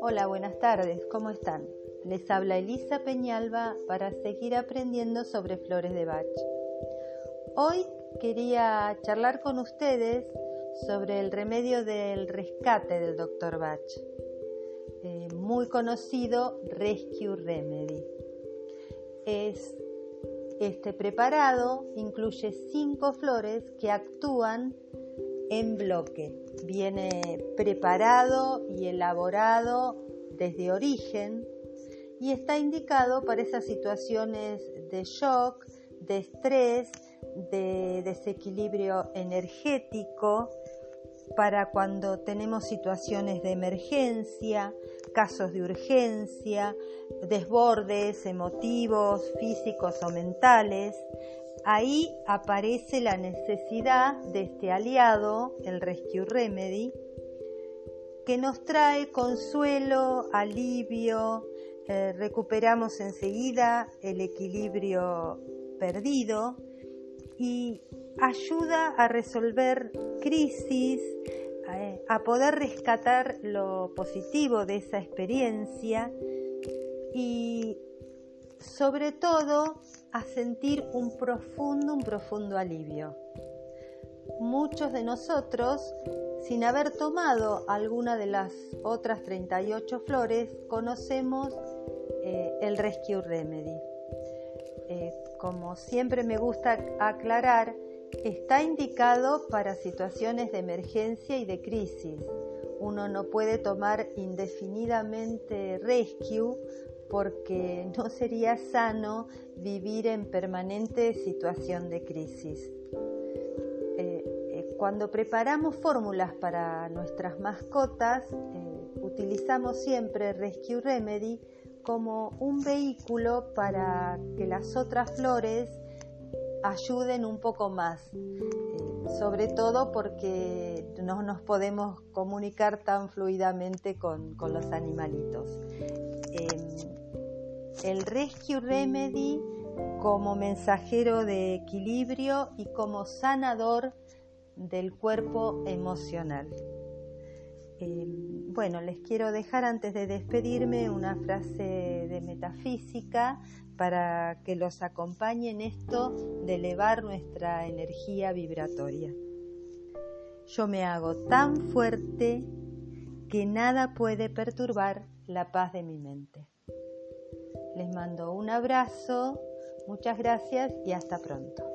Hola, buenas tardes, ¿cómo están? Les habla Elisa Peñalba para seguir aprendiendo sobre flores de Bach. Hoy quería charlar con ustedes sobre el remedio del rescate del Dr. Bach, eh, muy conocido Rescue Remedy. Es, este preparado incluye cinco flores que actúan en bloque. Viene preparado y elaborado desde origen y está indicado para esas situaciones de shock, de estrés, de desequilibrio energético, para cuando tenemos situaciones de emergencia, casos de urgencia, desbordes emotivos, físicos o mentales. Ahí aparece la necesidad de este aliado, el Rescue Remedy, que nos trae consuelo, alivio, eh, recuperamos enseguida el equilibrio perdido y ayuda a resolver crisis, a, poder rescatar lo positivo de esa experiencia y sobre todo a sentir un profundo, un profundo alivio. Muchos de nosotros, sin haber tomado alguna de las otras 38 flores, conocemos eh, el Rescue Remedy. Eh, como siempre me gusta aclarar, está indicado para situaciones de emergencia y de crisis. Uno no puede tomar indefinidamente rescue porque no sería sano vivir en permanente situación de crisis. Eh, eh, cuando preparamos fórmulas para nuestras mascotas, utilizamos siempre Rescue Remedy como un vehículo para que las otras flores ayuden un poco más, eh, sobre todo porque no nos podemos comunicar tan fluidamente con, los animalitos. Em, el Rescue Remedy como mensajero de equilibrio y como sanador del cuerpo emocional. Em, bueno, les quiero dejar antes de despedirme una frase de metafísica para que los acompañe en esto de elevar nuestra energía vibratoria. Yo me hago tan fuerte que nada puede perturbar la paz de mi mente. Les mando un abrazo, muchas gracias y hasta pronto.